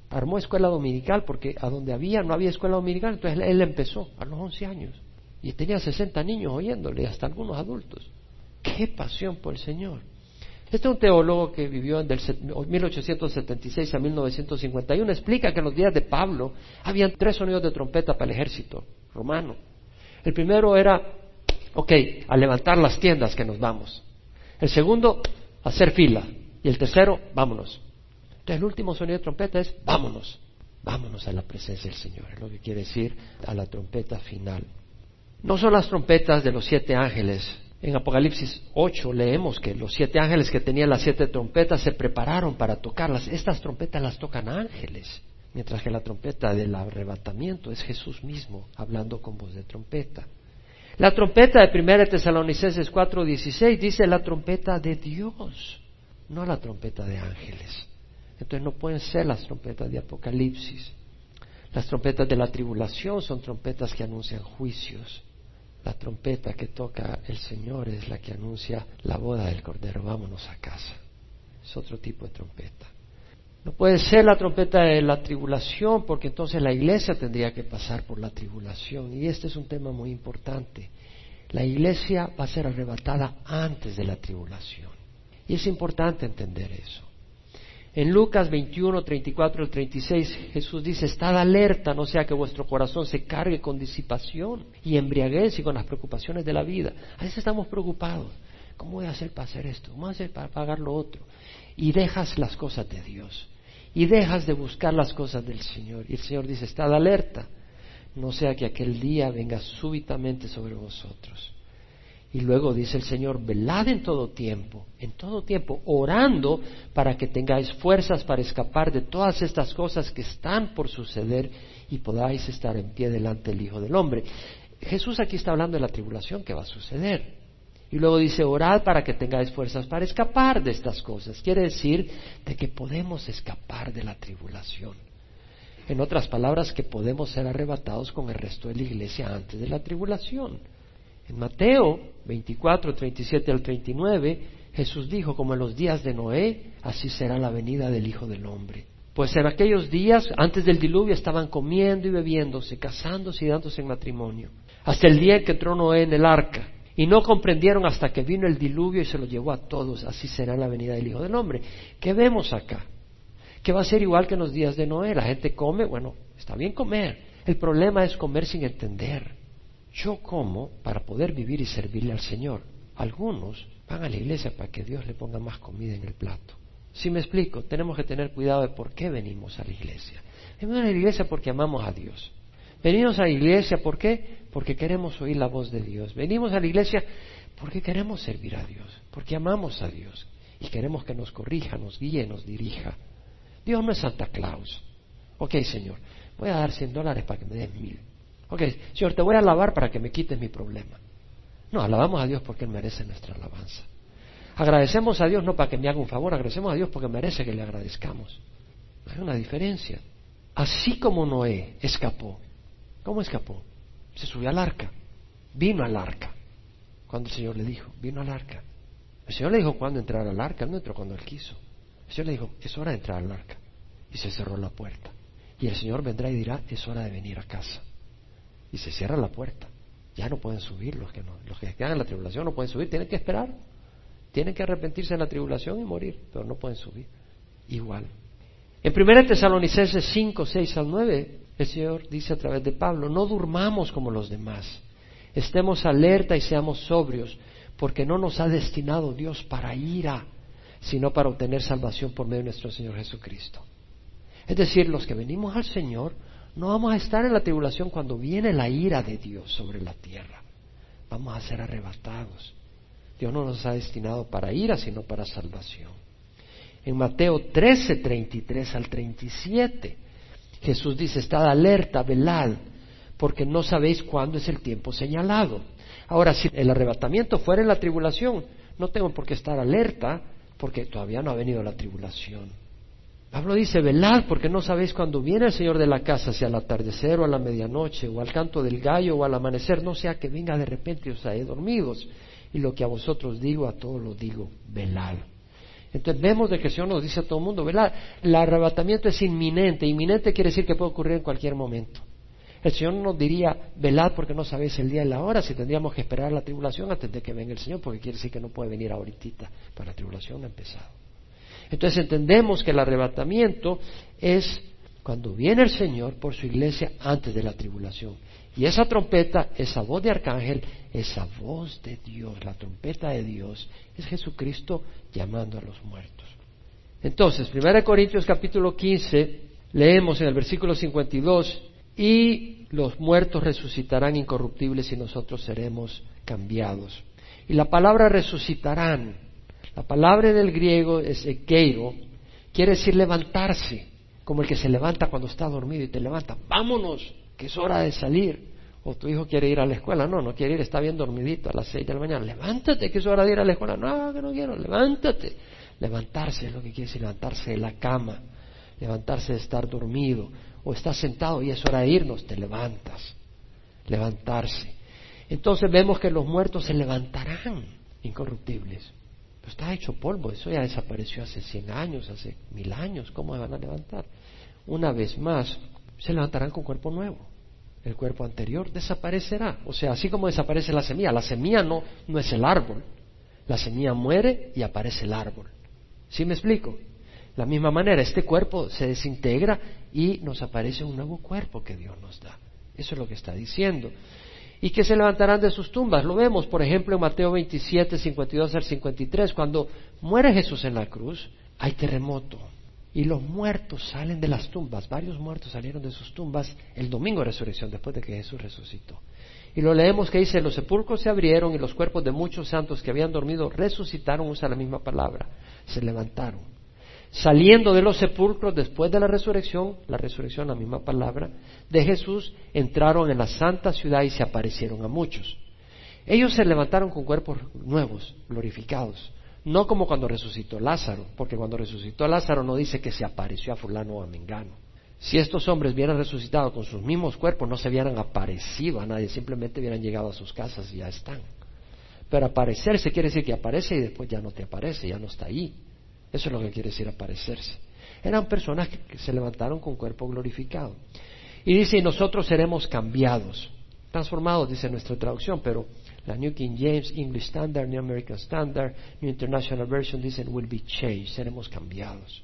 Armó escuela dominical porque a donde había no había escuela dominical, entonces él empezó a los 11 años. Y tenía 60 niños oyéndole, hasta algunos adultos. Qué pasión por el Señor. Este es un teólogo que vivió del 1876 a 1951. Explica que en los días de Pablo habían tres sonidos de trompeta para el ejército romano. El primero era, ok, a levantar las tiendas que nos vamos. El segundo, hacer fila. Y el tercero, vámonos. Entonces el último sonido de trompeta es, vámonos. Vámonos a la presencia del Señor. Es lo que quiere decir a la trompeta final. No son las trompetas de los siete ángeles en Apocalipsis 8 leemos que los siete ángeles que tenían las siete trompetas se prepararon para tocarlas. Estas trompetas las tocan ángeles, mientras que la trompeta del arrebatamiento es Jesús mismo hablando con voz de trompeta. La trompeta de 1 Tesalonicenses 4:16 dice la trompeta de Dios, no la trompeta de ángeles. Entonces no pueden ser las trompetas de Apocalipsis. Las trompetas de la tribulación son trompetas que anuncian juicios. La trompeta que toca el Señor es la que anuncia la boda del Cordero. Vámonos a casa. Es otro tipo de trompeta. No puede ser la trompeta de la tribulación porque entonces la iglesia tendría que pasar por la tribulación. Y este es un tema muy importante. La iglesia va a ser arrebatada antes de la tribulación. Y es importante entender eso. En Lucas 21, 34 y 36 Jesús dice, estad alerta, no sea que vuestro corazón se cargue con disipación y embriaguez y con las preocupaciones de la vida. A veces estamos preocupados. ¿Cómo voy a hacer para hacer esto? ¿Cómo voy a hacer para pagar lo otro? Y dejas las cosas de Dios. Y dejas de buscar las cosas del Señor. Y el Señor dice, estad alerta, no sea que aquel día venga súbitamente sobre vosotros. Y luego dice el Señor, velad en todo tiempo, en todo tiempo, orando para que tengáis fuerzas para escapar de todas estas cosas que están por suceder y podáis estar en pie delante del Hijo del Hombre. Jesús aquí está hablando de la tribulación que va a suceder. Y luego dice, orad para que tengáis fuerzas para escapar de estas cosas. Quiere decir de que podemos escapar de la tribulación. En otras palabras, que podemos ser arrebatados con el resto de la iglesia antes de la tribulación. En Mateo 24, 37 al 39, Jesús dijo, como en los días de Noé, así será la venida del Hijo del Hombre. Pues en aquellos días, antes del diluvio, estaban comiendo y bebiéndose, casándose y dándose en matrimonio, hasta el día en que entró Noé en el arca. Y no comprendieron hasta que vino el diluvio y se lo llevó a todos. Así será la venida del Hijo del Hombre. ¿Qué vemos acá? Que va a ser igual que en los días de Noé. La gente come, bueno, está bien comer. El problema es comer sin entender. Yo como para poder vivir y servirle al Señor. Algunos van a la iglesia para que Dios le ponga más comida en el plato. Si me explico, tenemos que tener cuidado de por qué venimos a la iglesia. Venimos a la iglesia porque amamos a Dios. Venimos a la iglesia ¿por qué? Porque queremos oír la voz de Dios. Venimos a la iglesia porque queremos servir a Dios, porque amamos a Dios y queremos que nos corrija, nos guíe, nos dirija. Dios no es Santa Claus. Ok, Señor, voy a dar cien dólares para que me des mil. Ok, Señor, te voy a alabar para que me quites mi problema. No, alabamos a Dios porque Él merece nuestra alabanza. Agradecemos a Dios no para que me haga un favor, agradecemos a Dios porque merece que le agradezcamos. Hay una diferencia. Así como Noé escapó, ¿cómo escapó? Se subió al arca, vino al arca. Cuando el Señor le dijo, vino al arca. El Señor le dijo cuándo entrar al arca, él no entró cuando él quiso. El Señor le dijo, es hora de entrar al arca. Y se cerró la puerta. Y el Señor vendrá y dirá, es hora de venir a casa. Y se cierra la puerta. Ya no pueden subir los que no, los que quedan en la tribulación no pueden subir, tienen que esperar. Tienen que arrepentirse en la tribulación y morir, pero no pueden subir. Igual. En 1 Tesalonicenses 5, 6 al 9, el Señor dice a través de Pablo, no durmamos como los demás, estemos alerta y seamos sobrios, porque no nos ha destinado Dios para ira, sino para obtener salvación por medio de nuestro Señor Jesucristo. Es decir, los que venimos al Señor no vamos a estar en la tribulación cuando viene la ira de Dios sobre la tierra. Vamos a ser arrebatados. Dios no nos ha destinado para ira, sino para salvación. En Mateo 13, 33 al 37, Jesús dice, estad alerta, velad, porque no sabéis cuándo es el tiempo señalado. Ahora, si el arrebatamiento fuera en la tribulación, no tengo por qué estar alerta, porque todavía no ha venido la tribulación. Pablo dice, velad, porque no sabéis cuándo viene el Señor de la casa, si al atardecer o a la medianoche, o al canto del gallo o al amanecer, no sea que venga de repente y os haya dormidos y lo que a vosotros digo, a todos lo digo, velad. Entonces vemos de que el Señor nos dice a todo el mundo, velad, el arrebatamiento es inminente, inminente quiere decir que puede ocurrir en cualquier momento. El Señor nos diría, velad porque no sabéis el día y la hora, si tendríamos que esperar la tribulación antes de que venga el Señor, porque quiere decir que no puede venir ahorita, para la tribulación ha empezado. Entonces entendemos que el arrebatamiento es cuando viene el Señor por su iglesia antes de la tribulación. Y esa trompeta, esa voz de arcángel, esa voz de Dios, la trompeta de Dios, es Jesucristo llamando a los muertos. Entonces, 1 Corintios capítulo 15, leemos en el versículo 52, y los muertos resucitarán incorruptibles y nosotros seremos cambiados. Y la palabra resucitarán, la palabra del griego es ekeiro, quiere decir levantarse, como el que se levanta cuando está dormido y te levanta, vámonos, que es hora de salir. O tu hijo quiere ir a la escuela, no, no quiere ir, está bien dormidito a las seis de la mañana. Levántate, que es hora de ir a la escuela. No, que no quiero, levántate. Levantarse es lo que quiere decir, levantarse de la cama, levantarse de estar dormido. O estás sentado y es hora de irnos, te levantas. Levantarse. Entonces vemos que los muertos se levantarán incorruptibles. Pero está hecho polvo, eso ya desapareció hace cien años, hace mil años. ¿Cómo se van a levantar? Una vez más, se levantarán con cuerpo nuevo el cuerpo anterior desaparecerá. O sea, así como desaparece la semilla, la semilla no, no es el árbol. La semilla muere y aparece el árbol. ¿Sí me explico? La misma manera, este cuerpo se desintegra y nos aparece un nuevo cuerpo que Dios nos da. Eso es lo que está diciendo. Y que se levantarán de sus tumbas. Lo vemos, por ejemplo, en Mateo 27, 52 al 53. Cuando muere Jesús en la cruz, hay terremoto y los muertos salen de las tumbas. Varios muertos salieron de sus tumbas el domingo de resurrección, después de que Jesús resucitó. Y lo leemos que dice, los sepulcros se abrieron y los cuerpos de muchos santos que habían dormido resucitaron, usa la misma palabra, se levantaron. Saliendo de los sepulcros después de la resurrección, la resurrección, la misma palabra, de Jesús, entraron en la santa ciudad y se aparecieron a muchos. Ellos se levantaron con cuerpos nuevos, glorificados. No como cuando resucitó Lázaro, porque cuando resucitó Lázaro no dice que se apareció a fulano o a mengano, Si estos hombres hubieran resucitado con sus mismos cuerpos, no se hubieran aparecido a nadie, simplemente hubieran llegado a sus casas y ya están. Pero aparecerse quiere decir que aparece y después ya no te aparece, ya no está ahí. Eso es lo que quiere decir aparecerse. Eran personas que, se levantaron con cuerpo glorificado. Y dice, y nosotros seremos cambiados, transformados, dice nuestra traducción, pero la New King James, English Standard, New American Standard, New International Version dicen, will be changed, seremos cambiados.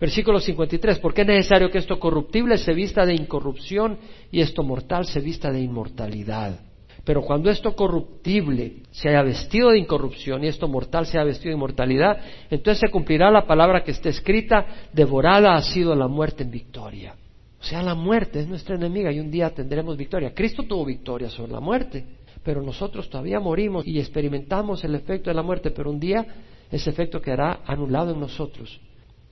Versículo 53, porque es necesario que esto corruptible se vista de incorrupción y esto mortal se vista de inmortalidad. Pero cuando esto corruptible se haya vestido de incorrupción y esto mortal se haya vestido de inmortalidad, entonces se cumplirá la palabra que está escrita, devorada ha sido la muerte en victoria. O sea, la muerte es nuestra enemiga y un día tendremos victoria. Cristo tuvo victoria sobre la muerte, pero nosotros todavía morimos y experimentamos el efecto de la muerte, pero un día ese efecto quedará anulado en nosotros.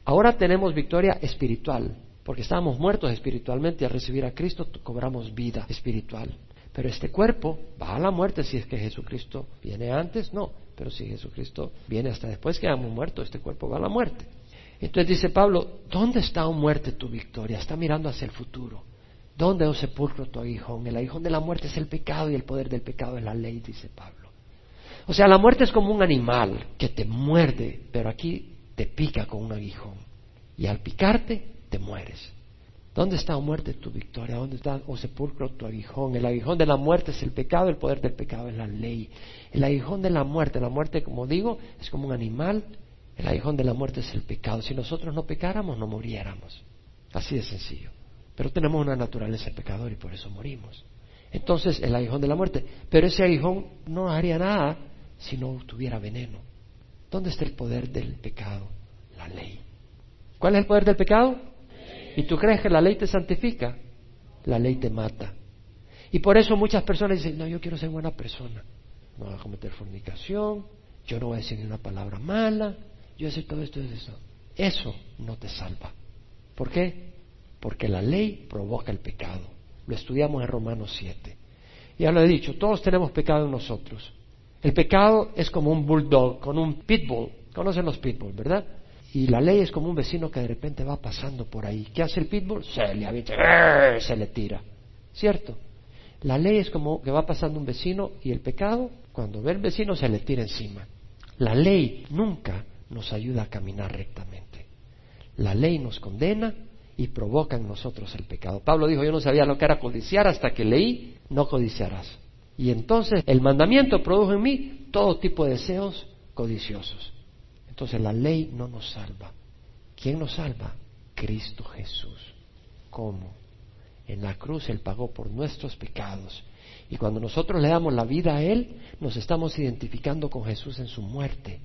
Ahora tenemos victoria espiritual, porque estábamos muertos espiritualmente y al recibir a Cristo cobramos vida espiritual. Pero este cuerpo va a la muerte si es que Jesucristo viene antes, no. Pero si Jesucristo viene hasta después que hayamos muerto, este cuerpo va a la muerte. Entonces dice Pablo, ¿dónde está, oh muerte, tu victoria? Está mirando hacia el futuro. ¿Dónde, oh sepulcro, tu aguijón? El aguijón de la muerte es el pecado y el poder del pecado es la ley, dice Pablo. O sea, la muerte es como un animal que te muerde, pero aquí te pica con un aguijón. Y al picarte, te mueres. ¿Dónde está, o muerte, tu victoria? ¿Dónde está, oh sepulcro, tu aguijón? El aguijón de la muerte es el pecado, el poder del pecado es la ley. El aguijón de la muerte, la muerte, como digo, es como un animal. El aguijón de la muerte es el pecado. Si nosotros no pecáramos, no muriéramos. Así de sencillo. Pero tenemos una naturaleza pecadora y por eso morimos. Entonces, el aguijón de la muerte. Pero ese aguijón no haría nada si no tuviera veneno. ¿Dónde está el poder del pecado? La ley. ¿Cuál es el poder del pecado? ¿Y tú crees que la ley te santifica? La ley te mata. Y por eso muchas personas dicen, no, yo quiero ser buena persona. No voy a cometer fornicación, yo no voy a decir ni una palabra mala, yo voy a todo esto y eso. Eso no te salva. ¿Por qué? Porque la ley provoca el pecado. Lo estudiamos en Romanos 7. Ya lo he dicho, todos tenemos pecado en nosotros. El pecado es como un bulldog, con un pitbull. Conocen los pitbulls, ¿verdad? Y la ley es como un vecino que de repente va pasando por ahí. ¿Qué hace el pitbull? Se le avienta, se le tira. ¿Cierto? La ley es como que va pasando un vecino y el pecado, cuando ve el vecino, se le tira encima. La ley nunca nos ayuda a caminar rectamente. La ley nos condena y provoca en nosotros el pecado. Pablo dijo, yo no sabía lo que era codiciar hasta que leí, no codiciarás. Y entonces el mandamiento produjo en mí todo tipo de deseos codiciosos. Entonces la ley no nos salva. ¿Quién nos salva? Cristo Jesús. ¿Cómo? En la cruz Él pagó por nuestros pecados. Y cuando nosotros le damos la vida a Él, nos estamos identificando con Jesús en su muerte.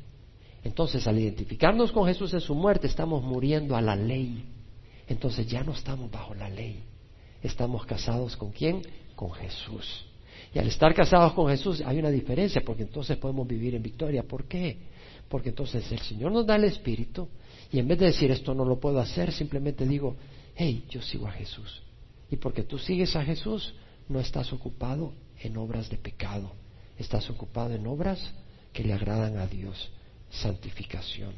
Entonces, al identificarnos con Jesús en su muerte, estamos muriendo a la ley. Entonces ya no estamos bajo la ley. Estamos casados con quién? Con Jesús. Y al estar casados con Jesús hay una diferencia porque entonces podemos vivir en victoria. ¿Por qué? Porque entonces el Señor nos da el Espíritu y en vez de decir esto no lo puedo hacer, simplemente digo, hey, yo sigo a Jesús. Y porque tú sigues a Jesús, no estás ocupado en obras de pecado, estás ocupado en obras que le agradan a Dios, santificación.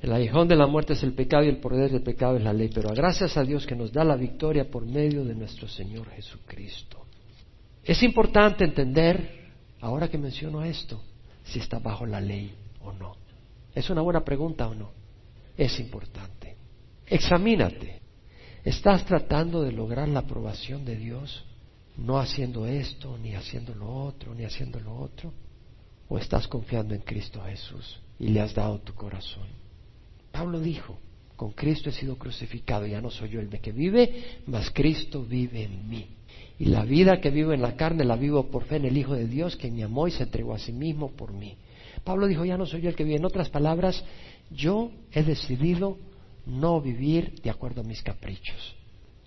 El aguijón de la muerte es el pecado y el poder del pecado es la ley, pero gracias a Dios que nos da la victoria por medio de nuestro Señor Jesucristo. Es importante entender, ahora que menciono esto, si está bajo la ley o no? ¿Es una buena pregunta o no? Es importante. Examínate. ¿Estás tratando de lograr la aprobación de Dios no haciendo esto, ni haciendo lo otro, ni haciendo lo otro? ¿O estás confiando en Cristo Jesús y le has dado tu corazón? Pablo dijo, con Cristo he sido crucificado, ya no soy yo el que vive, mas Cristo vive en mí. Y la vida que vivo en la carne la vivo por fe en el Hijo de Dios, que me amó y se entregó a sí mismo por mí. Pablo dijo, ya no soy yo el que vive. En otras palabras, yo he decidido no vivir de acuerdo a mis caprichos.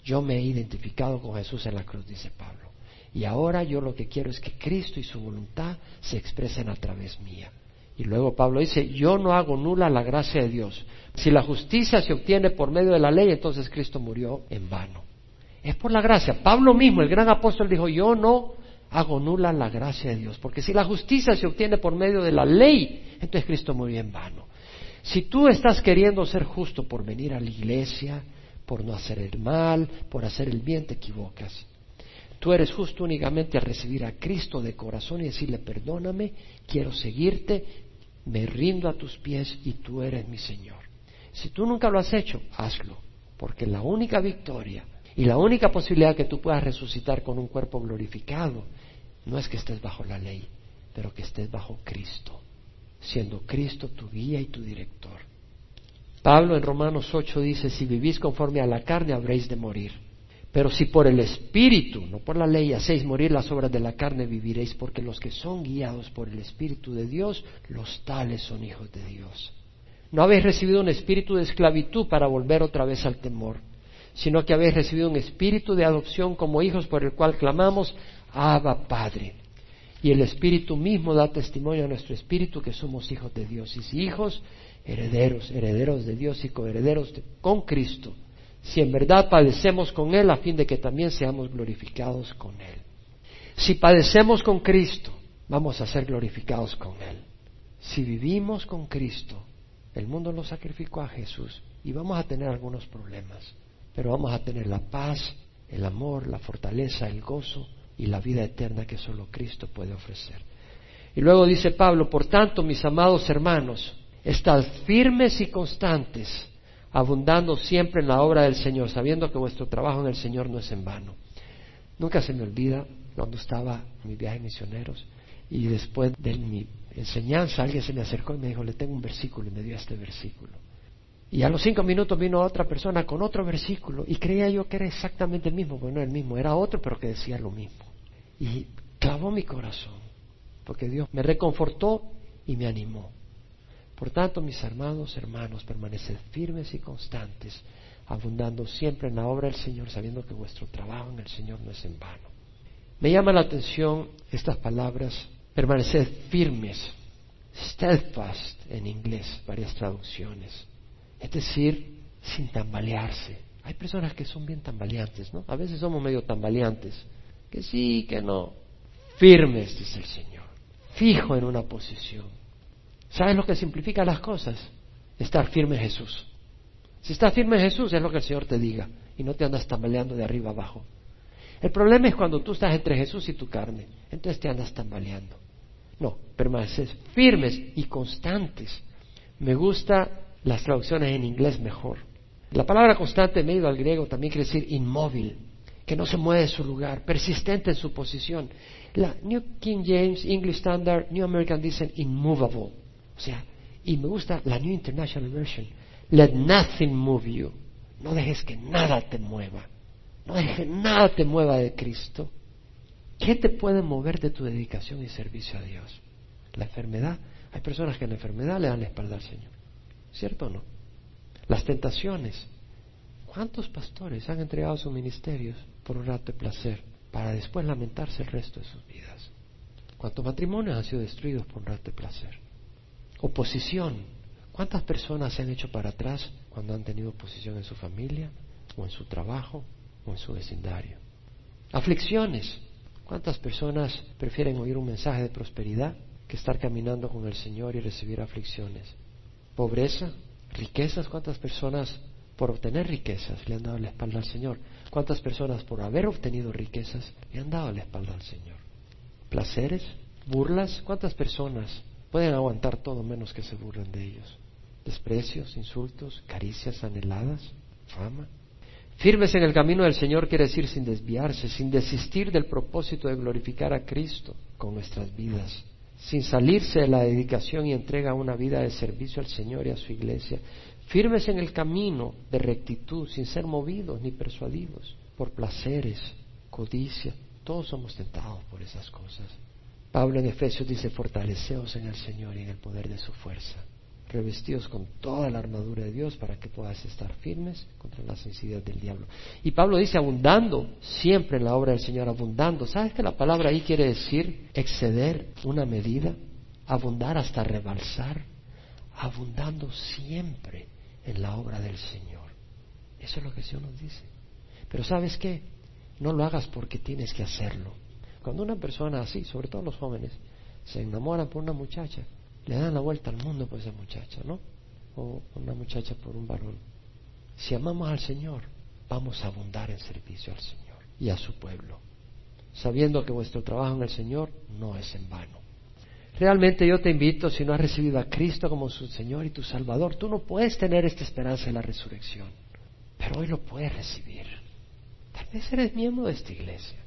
Yo me he identificado con Jesús en la cruz, dice Pablo. Y ahora yo lo que quiero es que Cristo y su voluntad se expresen a través mía. Y luego Pablo dice, yo no hago nula la gracia de Dios. Si la justicia se obtiene por medio de la ley, entonces Cristo murió en vano. Es por la gracia. Pablo mismo, el gran apóstol, dijo, yo no hago nula la gracia de Dios. Porque si la justicia se obtiene por medio de la ley, entonces Cristo murió en vano. Si tú estás queriendo ser justo por venir a la iglesia, por no hacer el mal, por hacer el bien, te equivocas. Tú eres justo únicamente al recibir a Cristo de corazón y decirle, perdóname, quiero seguirte, me rindo a tus pies y tú eres mi Señor. Si tú nunca lo has hecho, hazlo, porque la única victoria y la única posibilidad que tú puedas resucitar con un cuerpo glorificado no es que estés bajo la ley, pero que estés bajo Cristo, siendo Cristo tu guía y tu director. Pablo en Romanos 8 dice, si vivís conforme a la carne habréis de morir. Pero si por el Espíritu, no por la ley, hacéis morir las obras de la carne, viviréis, porque los que son guiados por el Espíritu de Dios, los tales son hijos de Dios. No habéis recibido un espíritu de esclavitud para volver otra vez al temor, sino que habéis recibido un espíritu de adopción como hijos por el cual clamamos, Abba Padre. Y el Espíritu mismo da testimonio a nuestro espíritu que somos hijos de Dios. Y si hijos, herederos, herederos de Dios y coherederos con Cristo, si en verdad padecemos con Él a fin de que también seamos glorificados con Él. Si padecemos con Cristo, vamos a ser glorificados con Él. Si vivimos con Cristo, el mundo lo sacrificó a Jesús y vamos a tener algunos problemas, pero vamos a tener la paz, el amor, la fortaleza, el gozo y la vida eterna que solo Cristo puede ofrecer. Y luego dice Pablo, por tanto, mis amados hermanos, estad firmes y constantes, abundando siempre en la obra del Señor, sabiendo que vuestro trabajo en el Señor no es en vano. Nunca se me olvida cuando estaba en mi viaje misioneros y después de mi enseñanza, alguien se me acercó y me dijo, le tengo un versículo y me dio este versículo. Y a los cinco minutos vino otra persona con otro versículo y creía yo que era exactamente el mismo, bueno, no el mismo, era otro pero que decía lo mismo. Y clavó mi corazón, porque Dios me reconfortó y me animó. Por tanto, mis hermanos, hermanos, permaneced firmes y constantes, abundando siempre en la obra del Señor, sabiendo que vuestro trabajo en el Señor no es en vano. Me llama la atención estas palabras permaneced firmes, steadfast en inglés, varias traducciones, es decir, sin tambalearse. Hay personas que son bien tambaleantes, ¿no? A veces somos medio tambaleantes, que sí, que no. Firmes, dice el Señor, fijo en una posición. ¿Sabes lo que simplifica las cosas? Estar firme en Jesús. Si estás firme en Jesús es lo que el Señor te diga y no te andas tambaleando de arriba abajo. El problema es cuando tú estás entre Jesús y tu carne, entonces te andas tambaleando. No, permaneces firmes y constantes. Me gusta las traducciones en inglés mejor. La palabra constante, medio al griego, también quiere decir inmóvil, que no se mueve de su lugar, persistente en su posición. La New King James, English Standard, New American dicen immovable. O sea, y me gusta la New International Version. Let nothing move you. No dejes que nada te mueva. No dejes que nada te mueva de Cristo. ¿Qué te puede mover de tu dedicación y servicio a Dios? La enfermedad. Hay personas que en la enfermedad le dan la espalda al Señor. ¿Cierto o no? Las tentaciones. ¿Cuántos pastores han entregado sus ministerios por un rato de placer para después lamentarse el resto de sus vidas? ¿Cuántos matrimonios han sido destruidos por un rato de placer? Oposición. ¿Cuántas personas se han hecho para atrás cuando han tenido oposición en su familia o en su trabajo o en su vecindario? Aflicciones. ¿Cuántas personas prefieren oír un mensaje de prosperidad que estar caminando con el Señor y recibir aflicciones? Pobreza, riquezas. ¿Cuántas personas por obtener riquezas le han dado la espalda al Señor? ¿Cuántas personas por haber obtenido riquezas le han dado la espalda al Señor? Placeres, burlas. ¿Cuántas personas pueden aguantar todo menos que se burlen de ellos? Desprecios, insultos, caricias anheladas, fama. Firmes en el camino del Señor quiere decir sin desviarse, sin desistir del propósito de glorificar a Cristo con nuestras vidas, sin salirse de la dedicación y entrega a una vida de servicio al Señor y a su iglesia. Firmes en el camino de rectitud, sin ser movidos ni persuadidos por placeres, codicia. Todos somos tentados por esas cosas. Pablo en Efesios dice, fortaleceos en el Señor y en el poder de su fuerza revestidos con toda la armadura de Dios para que puedas estar firmes contra las sencillas del diablo. Y Pablo dice abundando siempre en la obra del Señor, abundando. ¿Sabes que la palabra ahí quiere decir exceder una medida? Abundar hasta rebalsar, abundando siempre en la obra del Señor. Eso es lo que el nos dice. Pero ¿sabes qué? No lo hagas porque tienes que hacerlo. Cuando una persona así, sobre todo los jóvenes, se enamoran por una muchacha, le dan la vuelta al mundo por esa muchacha, ¿no? O una muchacha por un varón. Si amamos al Señor, vamos a abundar en servicio al Señor y a su pueblo, sabiendo que vuestro trabajo en el Señor no es en vano. Realmente yo te invito, si no has recibido a Cristo como su Señor y tu Salvador, tú no puedes tener esta esperanza de la resurrección, pero hoy lo puedes recibir. Tal vez eres miembro de esta iglesia,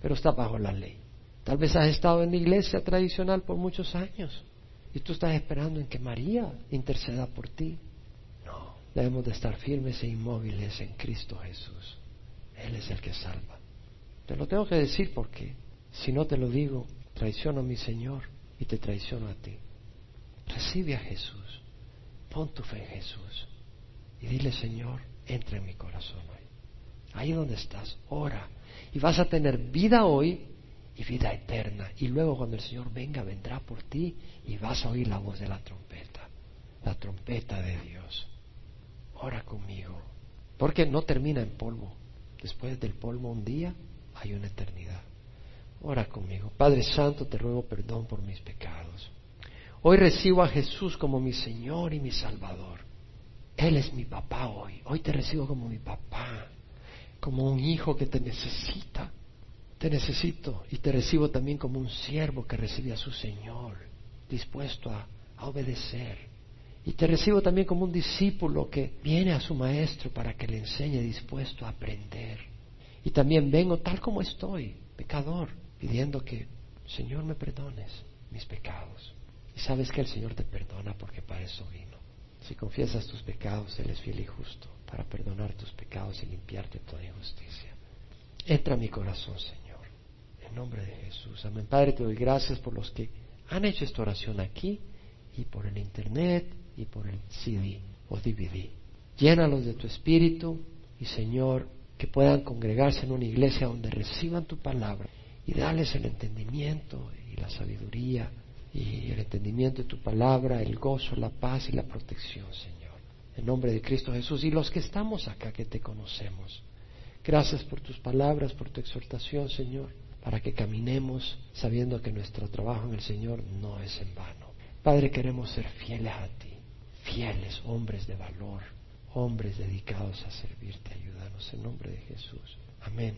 pero está bajo la ley. Tal vez has estado en la iglesia tradicional por muchos años y tú estás esperando en que María interceda por ti. No, debemos de estar firmes e inmóviles en Cristo Jesús. Él es el que salva. Te lo tengo que decir porque si no te lo digo, traiciono a mi Señor y te traiciono a ti. Recibe a Jesús, pon tu fe en Jesús y dile, Señor, entra en mi corazón hoy. Ahí donde estás, ora y vas a tener vida hoy y vida eterna. Y luego cuando el Señor venga, vendrá por ti y vas a oír la voz de la trompeta, la trompeta de Dios. Ora conmigo, porque no termina en polvo. Después del polvo un día hay una eternidad. Ora conmigo. Padre Santo, te ruego perdón por mis pecados. Hoy recibo a Jesús como mi Señor y mi Salvador. Él es mi papá hoy. Hoy te recibo como mi papá, como un hijo que te necesita. Te necesito y te recibo también como un siervo que recibe a su Señor, dispuesto a, obedecer. Y te recibo también como un discípulo que viene a su maestro para que le enseñe, dispuesto a aprender. Y también vengo tal como estoy, pecador, pidiendo que, Señor, me perdones mis pecados. Y sabes que el Señor te perdona porque para eso vino. Si confiesas tus pecados, Él es fiel y justo para perdonar tus pecados y limpiarte toda injusticia. Entra a mi corazón, Señor, en nombre de Jesús. Amén. Padre, te doy gracias por los que han hecho esta oración aquí y por el Internet y por el CD o DVD. Llénalos de tu espíritu y, Señor, que puedan congregarse en una iglesia donde reciban tu palabra y dales el entendimiento y la sabiduría y el entendimiento de tu palabra, el gozo, la paz y la protección, Señor. En nombre de Cristo Jesús y los que estamos acá que te conocemos. Gracias por tus palabras, por tu exhortación, Señor, para que caminemos sabiendo que nuestro trabajo en el Señor no es en vano. Padre, queremos ser fieles a ti, fieles, hombres de valor, hombres dedicados a servirte. Ayúdanos en nombre de Jesús. Amén.